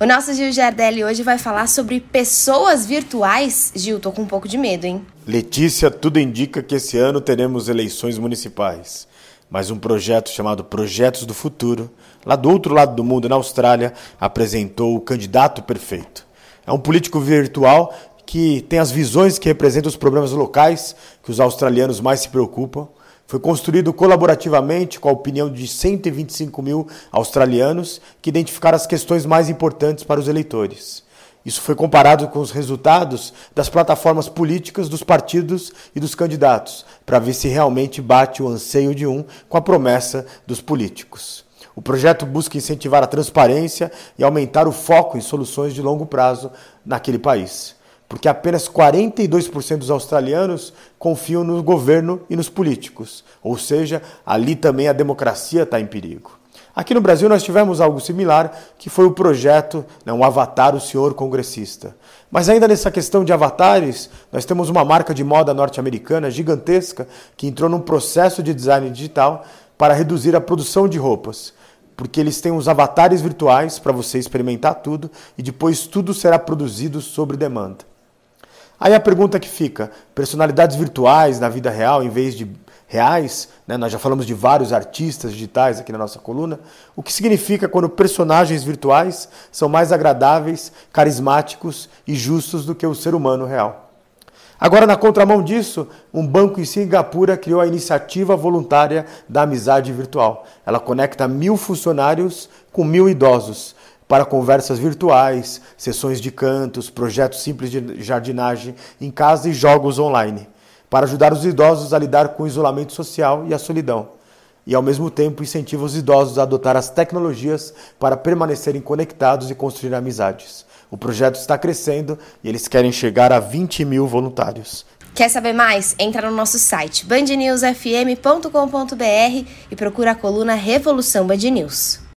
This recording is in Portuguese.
O nosso Gil Giardelli hoje vai falar sobre pessoas virtuais. Gil, tô com um pouco de medo, hein? Letícia, tudo indica que esse ano teremos eleições municipais. Mas um projeto chamado Projetos do Futuro, lá do outro lado do mundo, na Austrália, apresentou o candidato perfeito. É um político virtual que tem as visões que representam os problemas locais que os australianos mais se preocupam foi construído colaborativamente com a opinião de 125 mil australianos que identificaram as questões mais importantes para os eleitores. Isso foi comparado com os resultados das plataformas políticas dos partidos e dos candidatos, para ver se realmente bate o anseio de um com a promessa dos políticos. O projeto busca incentivar a transparência e aumentar o foco em soluções de longo prazo naquele país porque apenas 42% dos australianos confiam no governo e nos políticos, ou seja, ali também a democracia está em perigo. Aqui no Brasil nós tivemos algo similar, que foi o projeto, né, um avatar, o senhor congressista. Mas ainda nessa questão de avatares, nós temos uma marca de moda norte-americana gigantesca que entrou num processo de design digital para reduzir a produção de roupas porque eles têm os avatares virtuais para você experimentar tudo e depois tudo será produzido sobre demanda. Aí a pergunta que fica: personalidades virtuais na vida real em vez de reais? Né? Nós já falamos de vários artistas digitais aqui na nossa coluna. O que significa quando personagens virtuais são mais agradáveis, carismáticos e justos do que o ser humano real? Agora, na contramão disso, um banco em Singapura criou a iniciativa voluntária da amizade virtual. Ela conecta mil funcionários com mil idosos para conversas virtuais, sessões de cantos, projetos simples de jardinagem em casa e jogos online, para ajudar os idosos a lidar com o isolamento social e a solidão. E ao mesmo tempo incentiva os idosos a adotar as tecnologias para permanecerem conectados e construir amizades. O projeto está crescendo e eles querem chegar a 20 mil voluntários. Quer saber mais? Entra no nosso site bandnewsfm.com.br e procura a coluna Revolução Band News.